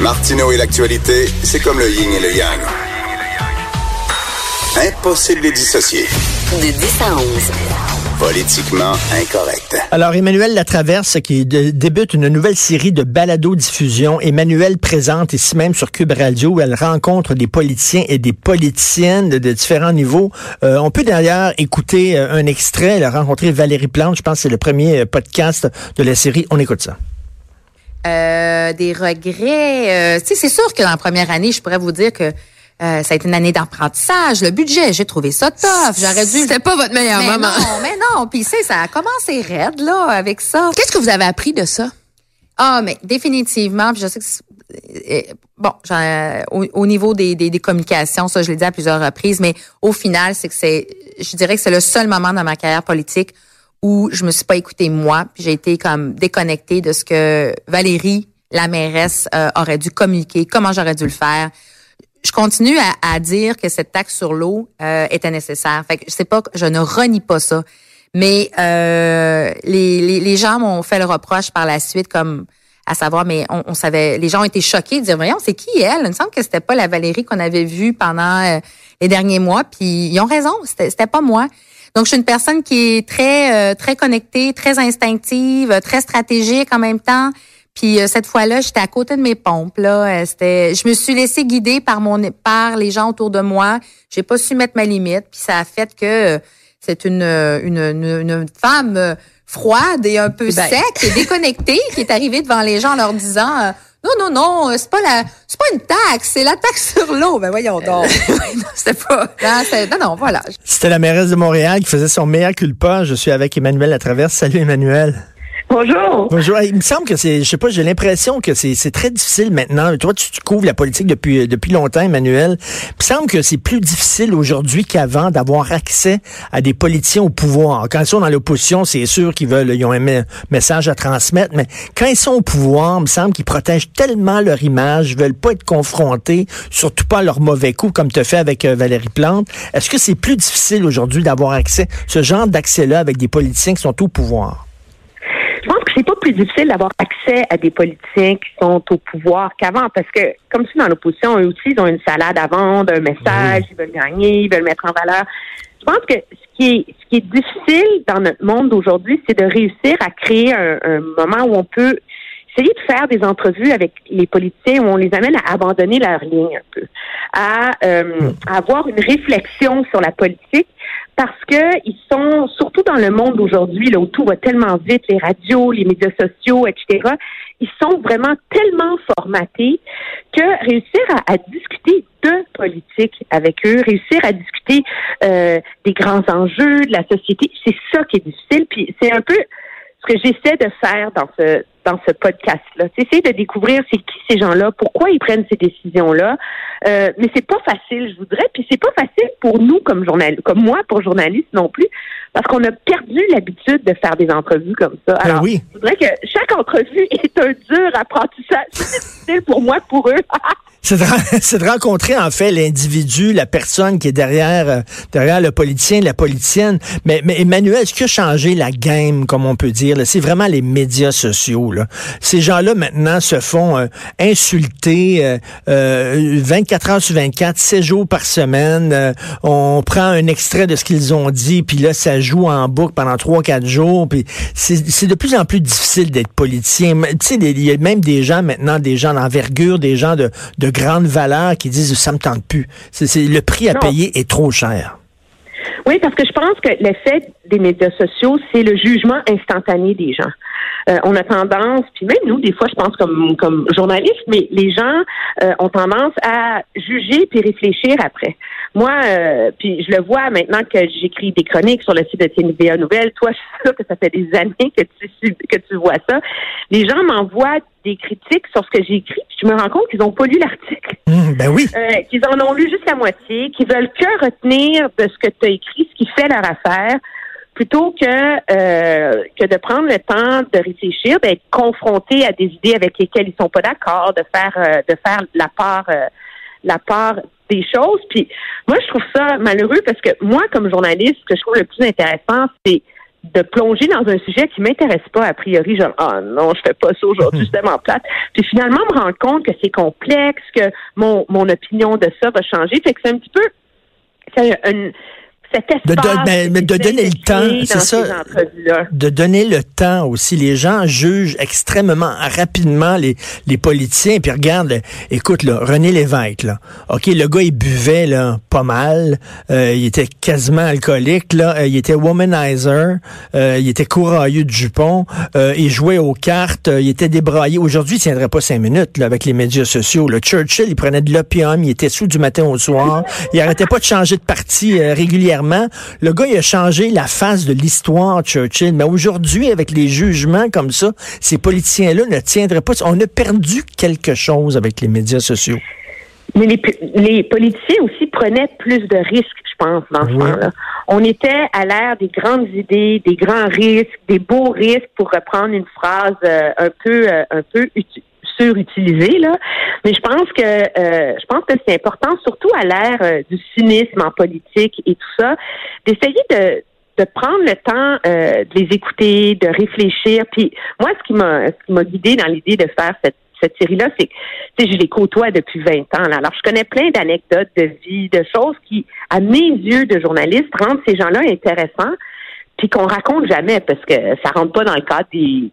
Martineau et l'actualité, c'est comme le yin et le yang. Impossible de les dissocier. De 10 à 11. Politiquement incorrect. Alors, Emmanuel Latraverse, qui de- débute une nouvelle série de balado-diffusion. Emmanuel présente ici même sur Cube Radio où elle rencontre des politiciens et des politiciennes de, de différents niveaux. Euh, on peut d'ailleurs écouter euh, un extrait. Elle a rencontré Valérie Plante. Je pense que c'est le premier euh, podcast de la série. On écoute ça. Euh, des regrets. euh, tu sais, c'est sûr que dans la première année, je pourrais vous dire que euh, ça a été une année d'apprentissage. Le budget, j'ai trouvé ça tough. J'aurais dû. C'était pas votre meilleur mais moment. non, mais non. Puis, tu sais, ça a commencé raide, là, avec ça. Qu'est-ce que vous avez appris de ça? Ah, mais définitivement, puis je sais que c'est- euh, bon, j'en- au, au niveau des, des, des communications, ça je l'ai dit à plusieurs reprises, mais au final, c'est que c'est, je dirais que c'est le seul moment dans ma carrière politique où je me suis pas écoutée moi, puis j'ai été comme déconnectée de ce que Valérie, la mairesse, euh, aurait dû communiquer, comment j'aurais dû le faire. Je continue à, à dire que cette taxe sur l'eau euh, était nécessaire. Fait que je sais pas, je ne renie pas ça. Mais euh, les, les, les gens m'ont fait le reproche par la suite, comme à savoir, mais on, savait, les gens ont été choqués de dire, voyons, c'est qui elle? Il me semble que c'était pas la Valérie qu'on avait vue pendant euh, les derniers mois. Puis ils ont raison, c'était pas moi. Donc je suis une personne qui est très euh, très connectée, très instinctive, très stratégique en même temps. Puis euh, cette fois-là, j'étais à côté de mes pompes. Là, Euh, c'était, je me suis laissée guider par mon, par les gens autour de moi. J'ai pas su mettre ma limite. Puis ça a fait que euh, c'est une, euh, une, une, une femme euh, froide et un peu Ben. sec et déconnectée qui est arrivée devant les gens en leur disant euh, non non non, c'est pas la, c'est pas une taxe, c'est la taxe sur l'eau. Ben voyons donc. non, c'était pas. non, c'est- non non voilà. C'était la mairesse de Montréal qui faisait son meilleur culpa. Je suis avec Emmanuel Latraverse. Salut, Emmanuel. Bonjour. Bonjour. Il me semble que c'est, je sais pas, j'ai l'impression que c'est, c'est très difficile maintenant. Toi, tu, tu couvres la politique depuis, depuis longtemps, Emmanuel. Il me semble que c'est plus difficile aujourd'hui qu'avant d'avoir accès à des politiciens au pouvoir. Quand ils sont dans l'opposition, c'est sûr qu'ils veulent, ils ont un me- message à transmettre, mais quand ils sont au pouvoir, il me semble qu'ils protègent tellement leur image, ils veulent pas être confrontés, surtout pas à leur mauvais coup, comme tu fait avec euh, Valérie Plante. Est-ce que c'est plus difficile aujourd'hui d'avoir accès, ce genre d'accès-là avec des politiciens qui sont au pouvoir? Je pense que c'est pas plus difficile d'avoir accès à des politiciens qui sont au pouvoir qu'avant, parce que comme si dans l'opposition, eux aussi, ils ont une salade à vendre, un message, ils veulent gagner, ils veulent mettre en valeur. Je pense que ce qui est, ce qui est difficile dans notre monde d'aujourd'hui, c'est de réussir à créer un, un moment où on peut essayer de faire des entrevues avec les politiciens où on les amène à abandonner leur ligne un peu, à, euh, à avoir une réflexion sur la politique parce que ils sont surtout dans le monde d'aujourd'hui là où tout va tellement vite, les radios, les médias sociaux, etc. Ils sont vraiment tellement formatés que réussir à, à discuter de politique avec eux, réussir à discuter euh, des grands enjeux de la société, c'est ça qui est difficile. Puis c'est un peu que j'essaie de faire dans ce dans ce podcast-là. C'est essayer de découvrir c'est qui ces gens-là, pourquoi ils prennent ces décisions-là. Euh, mais c'est pas facile, je voudrais. Puis c'est pas facile pour nous comme journalistes, comme moi pour journaliste non plus, parce qu'on a perdu l'habitude de faire des entrevues comme ça. Ben Alors, oui. je voudrais que chaque entrevue est un dur apprentissage. C'est difficile pour moi, pour eux. C'est de, de rencontrer en fait l'individu, la personne qui est derrière euh, derrière le politicien, la politicienne. Mais, mais Emmanuel, ce qui a changé la game, comme on peut dire, c'est vraiment les médias sociaux. Là. Ces gens-là maintenant se font euh, insulter euh, euh, 24 heures sur 24, 7 jours par semaine. Euh, on prend un extrait de ce qu'ils ont dit, puis là ça joue en boucle pendant 3-4 jours. C'est de plus en plus difficile d'être politicien. Tu sais, il y a même des gens maintenant, des gens d'envergure, des gens de, de grande valeur qui disent ça me tente plus. C'est- le prix à Non. payer est trop cher. Oui, parce que je pense que l'effet des médias sociaux, c'est le jugement instantané des gens. Euh, on a tendance, puis même nous, des fois, je pense comme comme journalistes, mais les gens euh, ont tendance à juger puis réfléchir après. moi, euh, puis je le vois maintenant que j'écris des chroniques sur le site de TVA Nouvelle. Toi, je suis sûre que ça fait des années que tu que tu vois ça. Les gens m'envoient des critiques sur ce que j'ai écrit, puis je me rends compte qu'ils n'ont pas lu l'article. Hum, ben oui. Euh, qu'ils en ont lu juste la moitié, qu'ils veulent que retenir de ce que tu as écrit, ce qui fait leur affaire plutôt que euh, que de prendre le temps de réfléchir, d'être confronté à des idées avec lesquelles ils sont pas d'accord, de faire euh, de faire la part euh, la part des choses. Puis moi, je trouve ça malheureux parce que moi, comme journaliste, ce que je trouve le plus intéressant, c'est de plonger dans un sujet qui m'intéresse pas a priori genre ah non je fais pas ça aujourd'hui c'est tellement plate puis finalement me rendre compte que c'est complexe que mon mon opinion de ça va changer fait que c'est un petit peu c'est une de, de, de donner le temps, c'est ça. De donner le temps aussi. Les gens jugent extrêmement rapidement les, les politiciens. Puis regarde, écoute, là, René Lévesque, là. OK, le gars, il buvait là, pas mal. Euh, il était quasiment alcoolique. Là. Euh, il était womanizer. Euh, il était courailleux de jupon. il jouait aux cartes. il était débraillé. Aujourd'hui, il tiendrait pas cinq minutes là, avec les médias sociaux. Le Churchill, il prenait de l'opium. Il était sous du matin au soir. il arrêtait pas de changer de parti régulièrement le gars, il a changé la face de l'histoire, Churchill. Mais aujourd'hui, avec les jugements comme ça, ces politiciens-là ne tiendraient pas. On a perdu quelque chose avec les médias sociaux. Mais les, politiciens aussi prenaient plus de risques, je pense, dans ce temps-là. On était à l'ère des grandes idées, des grands risques, des beaux risques, pour reprendre une phrase euh, un peu, euh, un peu surutilisé là, mais je pense que euh, je pense que c'est important, surtout à l'ère euh, du cynisme en politique et tout ça, d'essayer de de prendre le temps euh, de les écouter, de réfléchir. Puis moi, ce qui m'a ce qui m'a guidé dans l'idée de faire cette cette série-là, c'est que je les côtoie depuis 20 ans. Là. Alors, je connais plein d'anecdotes de vie, de choses qui, à mes yeux de journaliste, rendent ces gens-là intéressants, puis qu'on raconte jamais parce que ça rentre pas dans le cadre des,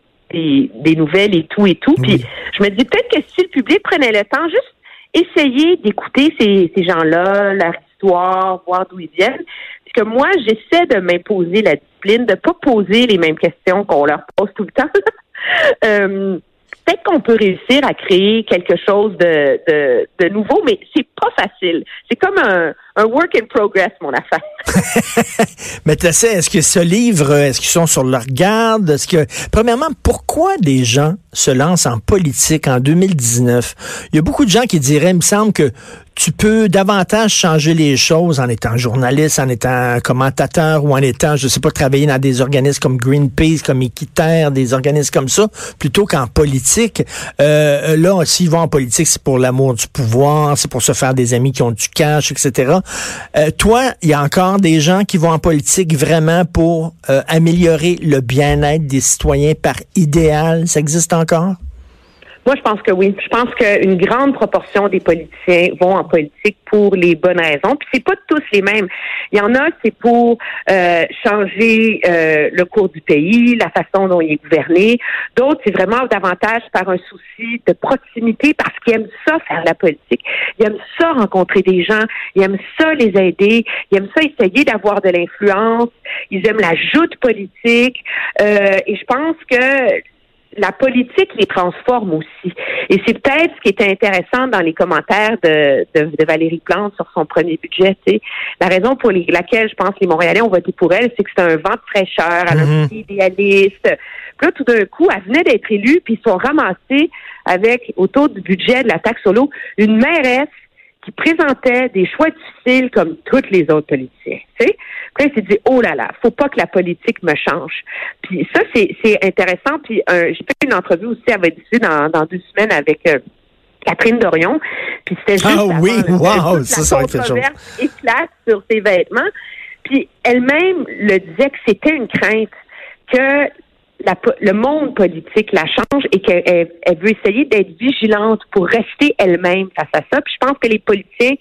des, nouvelles et tout et tout. Puis je me dis peut-être que si le public prenait le temps, juste essayer d'écouter ces, ces gens-là, leur histoire, voir d'où ils viennent. Parce que moi, j'essaie de m'imposer la discipline, de pas poser les mêmes questions qu'on leur pose tout le temps. euh, peut-être qu'on peut réussir à créer quelque chose de, de, de nouveau, mais c'est pas facile. C'est comme un, un work in progress, mon affaire. mais tu sais, est-ce que ce livre, est-ce qu'ils sont sur leur garde? Est-ce que, premièrement, pourquoi des gens se lancent en politique en 2019? Il y a beaucoup de gens qui diraient, il me semble que tu peux davantage changer les choses en étant journaliste, en étant commentateur ou en étant, je sais pas, travailler dans des organismes comme Greenpeace, comme Équiterre, des organismes comme ça, plutôt qu'en politique. Euh, là, s'ils vont en politique, c'est pour l'amour du pouvoir, c'est pour se faire des amis qui ont du cash, etc. Euh, toi, il y a encore des gens qui vont en politique vraiment pour euh, améliorer le bien-être des citoyens par idéal. Ça existe encore? Moi, je pense que oui. Je pense qu'une grande proportion des politiciens vont en politique pour les bonnes raisons. Puis c'est pas tous les mêmes. Il y en a, c'est pour euh, changer euh, le cours du pays, la façon dont il est gouverné. D'autres, c'est vraiment davantage par un souci de proximité parce qu'ils aiment ça faire la politique. Ils aiment ça rencontrer des gens. Ils aiment ça les aider. Ils aiment ça essayer d'avoir de l'influence. Ils aiment la joute politique. Euh, et je pense que la politique les transforme aussi. Et c'est peut-être ce qui était intéressant dans les commentaires de, de, Valérie Plante sur son premier budget. La raison pour laquelle je pense que les Montréalais ont voté pour elle, c'est que c'est un vent de fraîcheur, elle mm idéaliste. Puis là, tout d'un coup, elle venait d'être élue, puis ils sont ramassés avec, autour du budget de la taxe solo, une mairesse qui présentait des choix difficiles comme toutes les autres politiciens. Tu sais? Puis il s'est dit, oh là là, faut pas que la politique me change. Puis ça, c'est intéressant. Puis euh, j'ai fait une entrevue aussi, elle va être dans, dans deux semaines avec euh, Catherine Dorion. Puis c'était juste ah, oui, wow, ça, la controverse éclate sur ses vêtements. Puis elle-même le disait que c'était une crainte que le monde politique la change et qu'elle elle veut essayer d'être vigilante pour rester elle-même face à ça. Puis je pense que les politiciens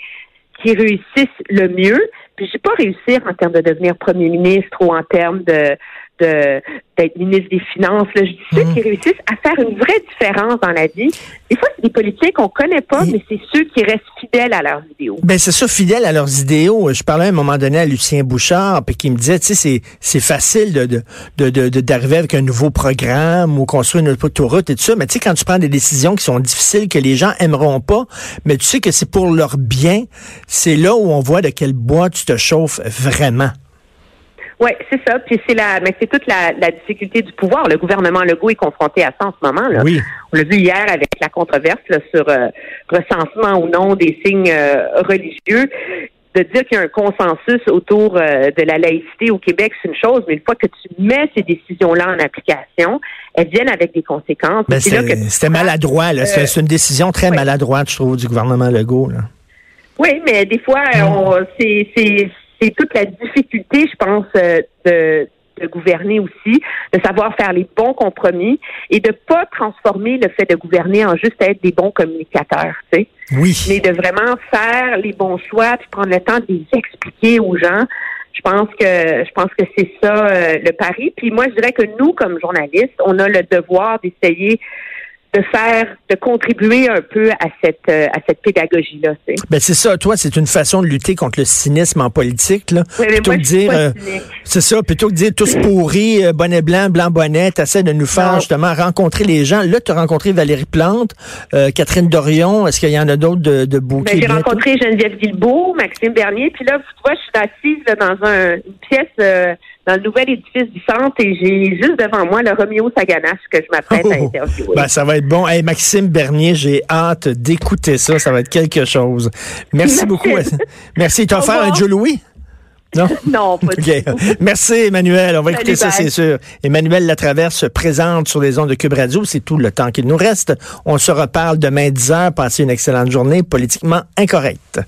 qui réussissent le mieux, puis je sais pas réussir en termes de devenir premier ministre ou en termes de, de d'être ministre des Finances. Là. Je dis ceux qui réussissent à faire une vraie différence dans la vie. Des fois, c'est des politiques qu'on connaît pas, Et- mais c'est ceux qui restent fidèles à leurs idéaux. Ben c'est ça, fidèle à leurs idéaux. Je parlais à un moment donné à Lucien Bouchard, puis qui me disait, tu sais, c'est c'est facile de de de de- de- d'arriver avec un nouveau programme ou construire une autoroute et tout ça, mais tu sais quand tu prends des décisions qui sont difficiles que les gens aimeront pas, mais tu sais que c'est pour leur bien, c'est là où on voit de quel bois tu te chauffes vraiment. Oui, c'est ça. Puis c'est la, mais c'est toute la, la difficulté du pouvoir. Le gouvernement Legault est confronté à ça en ce moment. Là. Oui. On l'a vu hier avec la controverse là, sur euh, recensement ou non des signes euh, religieux. De dire qu'il y a un consensus autour euh, de la laïcité au Québec, c'est une chose, mais une fois que tu mets ces décisions-là en application, elles viennent avec des conséquences. Ben, c'était maladroit, là. C'est une décision très maladroite, je trouve, du gouvernement Legault. Là. Oui, mais des fois, on- c'est c'est toute la difficulté, je pense, euh, de de gouverner aussi, de savoir faire les bons compromis et de pas transformer le fait de gouverner en juste être des bons communicateurs, tu sais, Oui. mais de vraiment faire les bons choix puis prendre le temps de les expliquer aux gens. Je pense que je pense que c'est ça euh, le pari. Puis moi, je dirais que nous, comme journalistes, on a le devoir d'essayer de faire, de contribuer un peu à cette euh, à cette pédagogie-là. Ben c'est ça, toi, c'est une façon de lutter contre le cynisme en politique, là. Oui, plutôt moi, que dire, euh, c'est ça, plutôt que de dire tous pourris, euh, bonnet blanc, blanc bonnet, t'essaies de nous faire Non. justement rencontrer les gens. Là, tu as rencontré Valérie Plante, euh, Catherine Dorion, est-ce qu'il y en a d'autres de, de Ben, j'ai rencontré Geneviève Guilbeault, Maxime Bernier, puis là, tu vois, je suis assise là, dans un, une pièce euh, dans le nouvel édifice du centre et j'ai juste devant moi le Roméo Saganache que je m'apprête à Oh, interviewer. ben, ça va être bon. Hey, Maxime Bernier, j'ai hâte d'écouter ça. Ça va être quelque chose. Merci Merci. beaucoup. Merci. Tu as Au offert un. Joe Louis? Non? non, pas du OK. tout. Merci, Emmanuel. On va écouter ça, c'est sûr. Emmanuel Latraverse se présente sur les ondes de Cube Radio. C'est tout le temps qu'il nous reste. On se reparle demain 10 heures. Passez une excellente journée politiquement incorrecte.